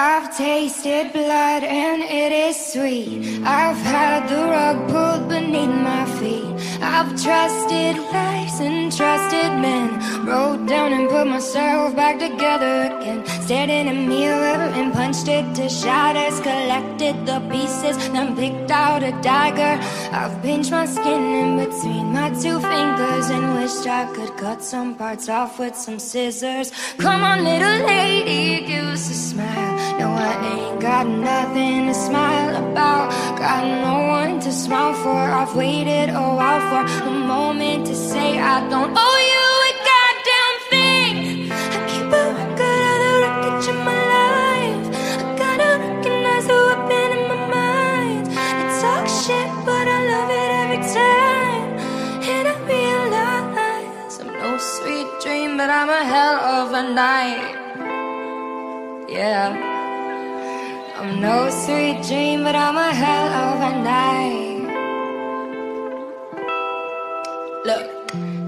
I've tasted blood and it is sweet. I've had the I've trusted lies and trusted men. Wrote down and put myself back together again. Stared in a mirror and punched it to shatters. Collected the pieces, then picked out a dagger. I've pinched my skin in between my two fingers and wished I could cut some parts off with some scissors. Come on, little lady, give us a smile. No, I ain't got nothing to smile about. Got no one smile for. I've waited a while for a moment to say I don't owe you a goddamn thing. I keep a record of the wreckage of my life. I gotta recognize the weapon in my mind. It talks shit, but I love it every time. And I realize I'm no sweet dream, but I'm a hell of a night. Yeah. I'm no sweet dream, but I'm a hell of a night.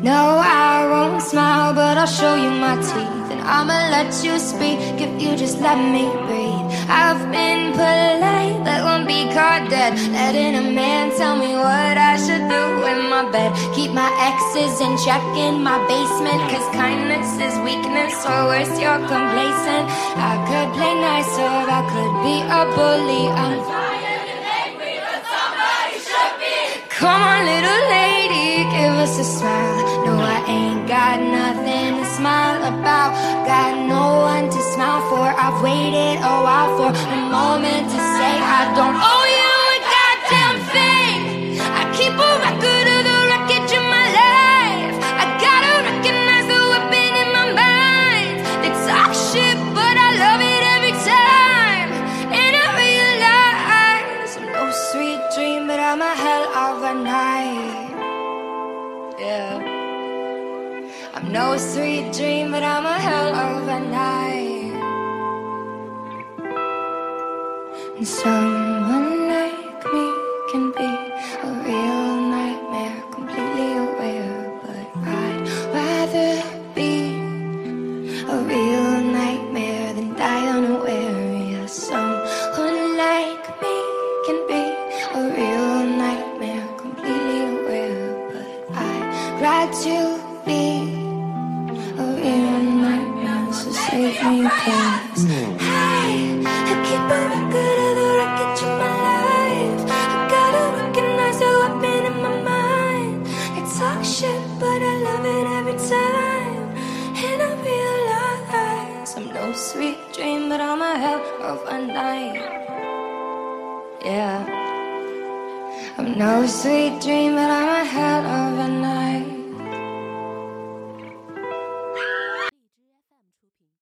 No, I won't smile, but I'll show you my teeth. And I'ma let you speak if you just let me breathe. I've been polite, but won't be caught dead. Letting a man tell me what I should do in my bed. Keep my exes in check in my basement. Cause kindness is weakness, or worse, you're complacent. I could play nice, or I could be a bully. I'm tired and angry, but somebody should be. Come on, little lady, us a smile. No, I ain't got nothing to smile about. Got no one to smile for. I've waited a while Yeah. I'm no sweet dream, but I'm a hell of a night. And someone Rather be a real nightmare, so save me, please. Hey, I keep a record of the wreckage of my life. I gotta recognize the weapon in my mind. They talk shit, but I love it every time. And I realize I'm no sweet dream, but I'm a hell of a night. Yeah. I'm no sweet dream, but I'm